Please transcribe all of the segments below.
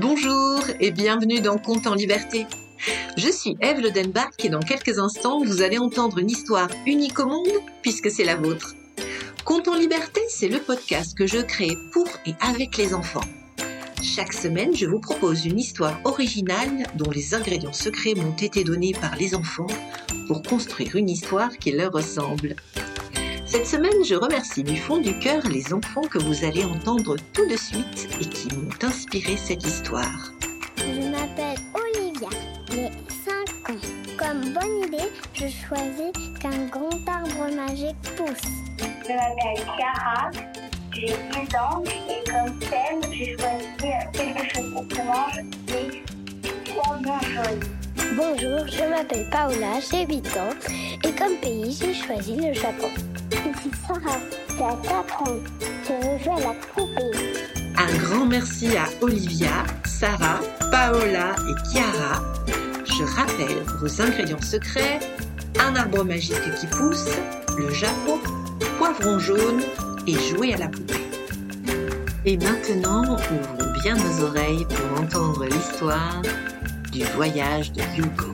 Bonjour et bienvenue dans Conte en liberté. Je suis Eve Lodenbach et dans quelques instants, vous allez entendre une histoire unique au monde puisque c'est la vôtre. Conte en liberté, c'est le podcast que je crée pour et avec les enfants. Chaque semaine, je vous propose une histoire originale dont les ingrédients secrets m'ont été donnés par les enfants pour construire une histoire qui leur ressemble. Cette semaine, je remercie du fond du cœur les enfants que vous allez entendre tout de suite et qui m'ont inspiré cette histoire. Je m'appelle Olivia, j'ai 5 ans. Comme bonne idée, je choisis qu'un grand arbre magique pousse. Je m'appelle Chiara, j'ai 10 ans et comme thème, j'ai choisi quelque chose qui mange des poivrons jaunes. Bonjour, je m'appelle Paola, j'ai 8 ans et comme pays, j'ai choisi le Japon. Suis Sarah, j'ai 4 ans. Je veux jouer à poupée. Un grand merci à Olivia, Sarah, Paola et Chiara. Je rappelle vos ingrédients secrets un arbre magique qui pousse, le Japon, poivron jaune et jouer à la poupée. Et maintenant, ouvrons bien nos oreilles pour entendre l'histoire du voyage de Hugo.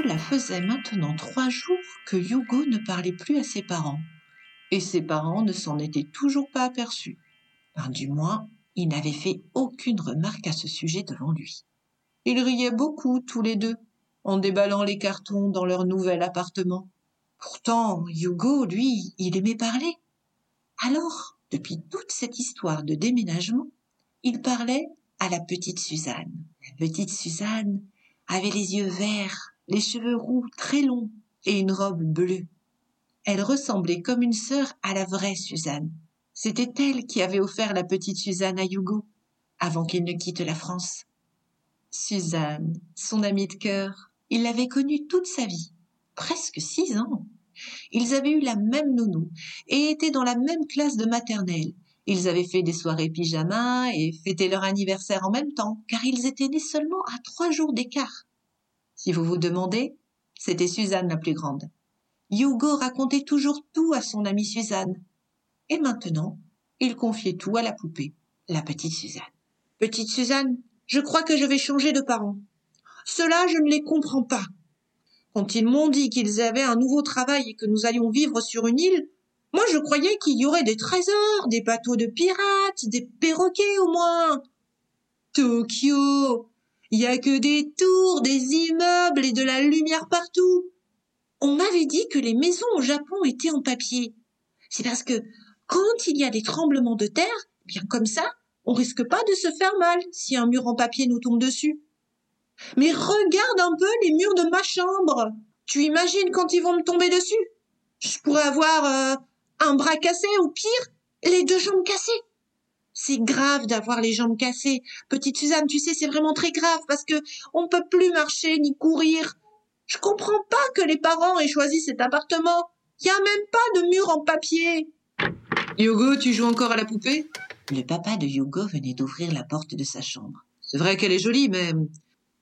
Cela faisait maintenant trois jours que Hugo ne parlait plus à ses parents. Et ses parents ne s'en étaient toujours pas aperçus. Enfin, du moins, ils n'avaient fait aucune remarque à ce sujet devant lui. Ils riaient beaucoup tous les deux, en déballant les cartons dans leur nouvel appartement. Pourtant, Hugo, lui, il aimait parler. Alors, depuis toute cette histoire de déménagement, il parlait à la petite Suzanne. La petite Suzanne avait les yeux verts, les cheveux roux très longs et une robe bleue. Elle ressemblait comme une sœur à la vraie Suzanne. C'était elle qui avait offert la petite Suzanne à Hugo avant qu'il ne quitte la France. Suzanne, son amie de cœur, il l'avait connue toute sa vie, presque six ans. Ils avaient eu la même nounou et étaient dans la même classe de maternelle. Ils avaient fait des soirées pyjama et fêté leur anniversaire en même temps, car ils étaient nés seulement à trois jours d'écart. Si vous vous demandez, c'était Suzanne la plus grande. Hugo racontait toujours tout à son amie Suzanne. Et maintenant, il confiait tout à la poupée, la petite Suzanne. Petite Suzanne, je crois que je vais changer de parents. Cela, je ne les comprends pas. Quand ils m'ont dit qu'ils avaient un nouveau travail et que nous allions vivre sur une île, moi je croyais qu'il y aurait des trésors, des bateaux de pirates, des perroquets au moins. Tokyo, il y a que des tours, des immeubles et de la lumière partout. On m'avait dit que les maisons au Japon étaient en papier. C'est parce que quand il y a des tremblements de terre, bien comme ça, on risque pas de se faire mal si un mur en papier nous tombe dessus. Mais regarde un peu les murs de ma chambre. Tu imagines quand ils vont me tomber dessus? Je pourrais avoir euh, un bras cassé ou pire, les deux jambes cassées. C'est grave d'avoir les jambes cassées. Petite Suzanne, tu sais, c'est vraiment très grave parce que on peut plus marcher ni courir. Je comprends pas que les parents aient choisi cet appartement. Il y a même pas de mur en papier. Hugo, tu joues encore à la poupée? Le papa de Hugo venait d'ouvrir la porte de sa chambre. C'est vrai qu'elle est jolie, mais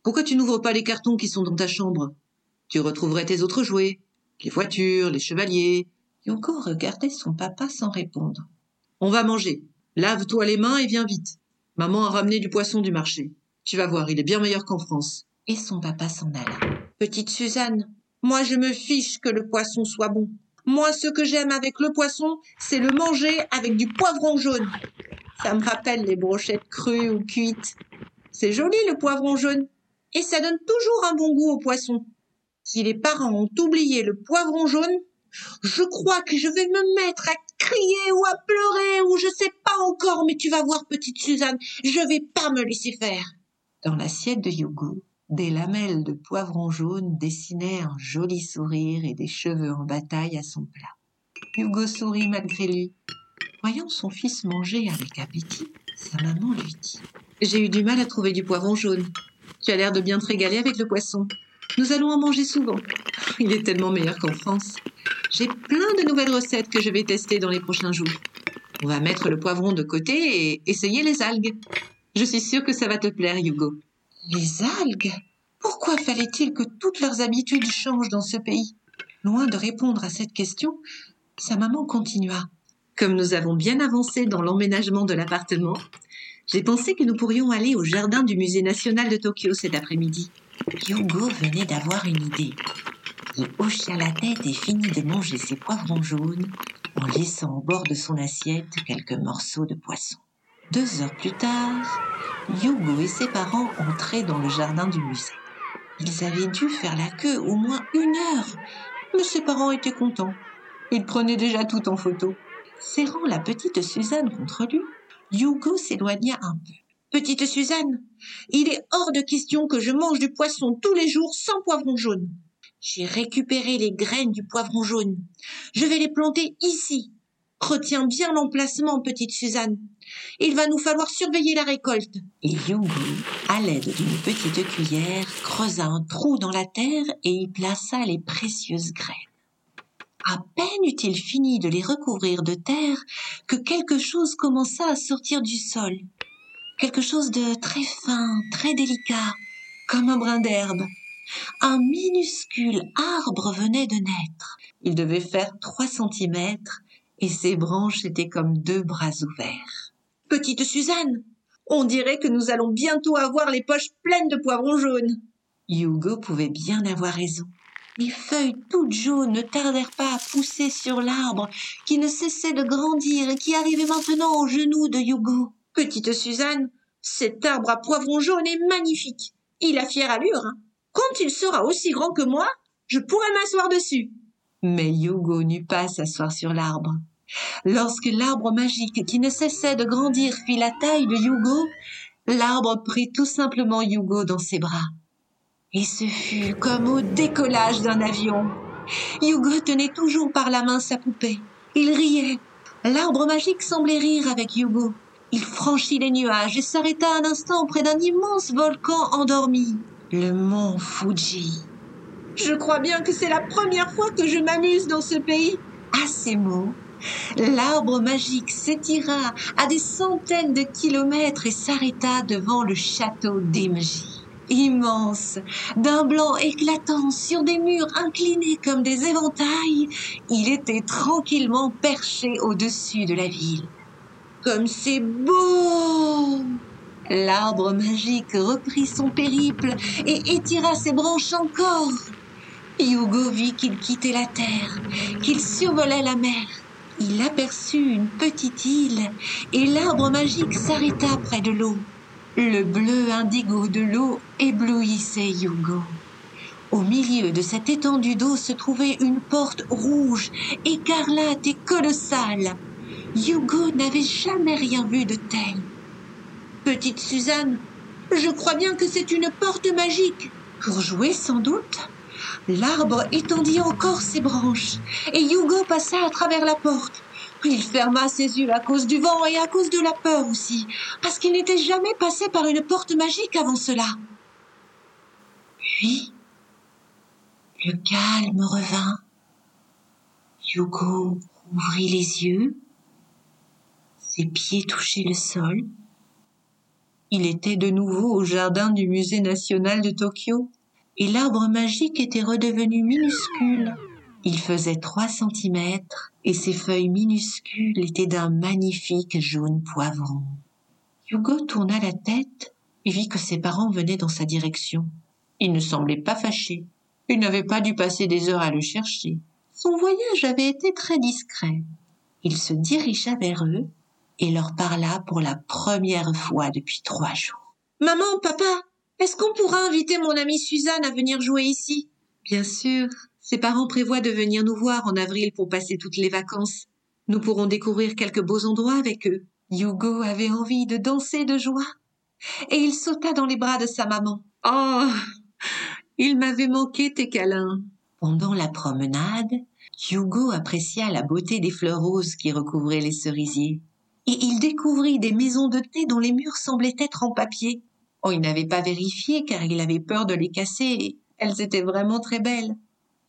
pourquoi tu n'ouvres pas les cartons qui sont dans ta chambre? Tu retrouverais tes autres jouets, les voitures, les chevaliers. Hugo regardait son papa sans répondre. On va manger. Lave-toi les mains et viens vite. Maman a ramené du poisson du marché. Tu vas voir, il est bien meilleur qu'en France. Et son papa s'en alla. Petite Suzanne, moi je me fiche que le poisson soit bon. Moi, ce que j'aime avec le poisson, c'est le manger avec du poivron jaune. Ça me rappelle les brochettes crues ou cuites. C'est joli le poivron jaune. Et ça donne toujours un bon goût au poisson. Si les parents ont oublié le poivron jaune, je crois que je vais me mettre à crier ou à pleurer ou je sais pas encore, mais tu vas voir, petite Suzanne, je vais pas me laisser faire. Dans l'assiette de Hugo, des lamelles de poivron jaune dessinaient un joli sourire et des cheveux en bataille à son plat. Hugo sourit malgré lui. Voyant son fils manger avec appétit, sa maman lui dit J'ai eu du mal à trouver du poivron jaune. Tu as l'air de bien te régaler avec le poisson. Nous allons en manger souvent. Il est tellement meilleur qu'en France. J'ai plein de nouvelles recettes que je vais tester dans les prochains jours. On va mettre le poivron de côté et essayer les algues. Je suis sûre que ça va te plaire, Hugo. Les algues? Pourquoi fallait-il que toutes leurs habitudes changent dans ce pays? Loin de répondre à cette question, sa maman continua. Comme nous avons bien avancé dans l'emménagement de l'appartement, j'ai pensé que nous pourrions aller au jardin du musée national de Tokyo cet après-midi. Hugo venait d'avoir une idée. Il hocha la tête et finit de manger ses poivrons jaunes en laissant au bord de son assiette quelques morceaux de poisson. Deux heures plus tard, Hugo et ses parents entraient dans le jardin du musée. Ils avaient dû faire la queue au moins une heure, mais ses parents étaient contents. Ils prenaient déjà tout en photo. Serrant la petite Suzanne contre lui, Hugo s'éloigna un peu. Petite Suzanne, il est hors de question que je mange du poisson tous les jours sans poivron jaune. J'ai récupéré les graines du poivron jaune. Je vais les planter ici. Retiens bien l'emplacement, petite Suzanne. Il va nous falloir surveiller la récolte. Et Hugo, à l'aide d'une petite cuillère, creusa un trou dans la terre et y plaça les précieuses graines. À peine eut-il fini de les recouvrir de terre que quelque chose commença à sortir du sol. Quelque chose de très fin, très délicat, comme un brin d'herbe. Un minuscule arbre venait de naître. Il devait faire trois centimètres et ses branches étaient comme deux bras ouverts. Petite Suzanne, on dirait que nous allons bientôt avoir les poches pleines de poivrons jaunes. Hugo pouvait bien avoir raison. Les feuilles toutes jaunes ne tardèrent pas à pousser sur l'arbre qui ne cessait de grandir et qui arrivait maintenant aux genoux de Hugo. Petite Suzanne, cet arbre à poivrons jaunes est magnifique. Il a fière allure. Hein. Quand il sera aussi grand que moi, je pourrai m'asseoir dessus. Mais Hugo n'eut pas à s'asseoir sur l'arbre. Lorsque l'arbre magique qui ne cessait de grandir fit la taille de Hugo, l'arbre prit tout simplement Hugo dans ses bras. Et ce fut comme au décollage d'un avion. Hugo tenait toujours par la main sa poupée. Il riait. L'arbre magique semblait rire avec Hugo. Il franchit les nuages et s'arrêta un instant près d'un immense volcan endormi, le mont Fuji. Je crois bien que c'est la première fois que je m'amuse dans ce pays. À ces mots, l'arbre magique s'étira à des centaines de kilomètres et s'arrêta devant le château d'Imji. Immense, d'un blanc éclatant sur des murs inclinés comme des éventails, il était tranquillement perché au-dessus de la ville. Comme c'est beau L'arbre magique reprit son périple et étira ses branches encore. Hugo vit qu'il quittait la terre, qu'il survolait la mer. Il aperçut une petite île et l'arbre magique s'arrêta près de l'eau. Le bleu indigo de l'eau éblouissait Hugo. Au milieu de cette étendue d'eau se trouvait une porte rouge, écarlate et colossale. Hugo n'avait jamais rien vu de tel. Petite Suzanne, je crois bien que c'est une porte magique. Pour jouer sans doute L'arbre étendit encore ses branches, et Hugo passa à travers la porte. Il ferma ses yeux à cause du vent et à cause de la peur aussi, parce qu'il n'était jamais passé par une porte magique avant cela. Puis, le calme revint. Hugo ouvrit les yeux. Ses pieds touchaient le sol. Il était de nouveau au jardin du musée national de Tokyo et l'arbre magique était redevenu minuscule. Il faisait trois centimètres et ses feuilles minuscules étaient d'un magnifique jaune poivron. Hugo tourna la tête et vit que ses parents venaient dans sa direction. Il ne semblait pas fâché. Il n'avait pas dû passer des heures à le chercher. Son voyage avait été très discret. Il se dirigea vers eux et leur parla pour la première fois depuis trois jours. Maman, papa, est-ce qu'on pourra inviter mon amie Suzanne à venir jouer ici? Bien sûr. Ses parents prévoient de venir nous voir en avril pour passer toutes les vacances. Nous pourrons découvrir quelques beaux endroits avec eux. Hugo avait envie de danser de joie. Et il sauta dans les bras de sa maman. Oh Il m'avait manqué tes câlins. Pendant la promenade, Hugo apprécia la beauté des fleurs roses qui recouvraient les cerisiers. Et il découvrit des maisons de thé dont les murs semblaient être en papier. Oh, il n'avait pas vérifié car il avait peur de les casser. Elles étaient vraiment très belles.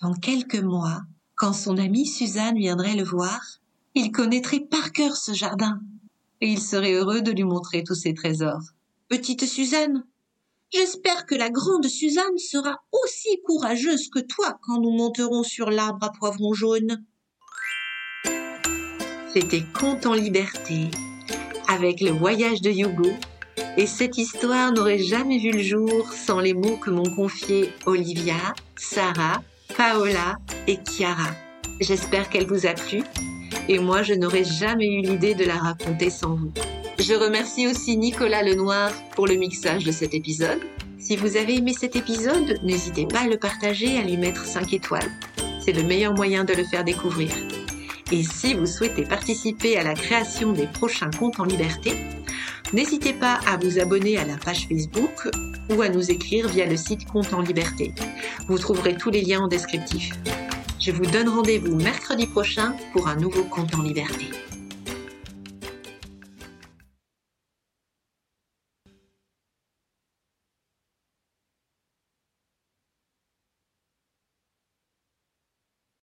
Dans quelques mois, quand son amie Suzanne viendrait le voir, il connaîtrait par cœur ce jardin et il serait heureux de lui montrer tous ses trésors. Petite Suzanne, j'espère que la grande Suzanne sera aussi courageuse que toi quand nous monterons sur l'arbre à poivron jaune. C'était Conte en liberté avec le voyage de Hugo. Et cette histoire n'aurait jamais vu le jour sans les mots que m'ont confiés Olivia, Sarah, Paola et Chiara. J'espère qu'elle vous a plu et moi je n'aurais jamais eu l'idée de la raconter sans vous. Je remercie aussi Nicolas Lenoir pour le mixage de cet épisode. Si vous avez aimé cet épisode, n'hésitez pas à le partager et à lui mettre 5 étoiles. C'est le meilleur moyen de le faire découvrir. Et si vous souhaitez participer à la création des prochains comptes en liberté, n'hésitez pas à vous abonner à la page Facebook ou à nous écrire via le site Compte en liberté. Vous trouverez tous les liens en descriptif. Je vous donne rendez-vous mercredi prochain pour un nouveau compte en liberté.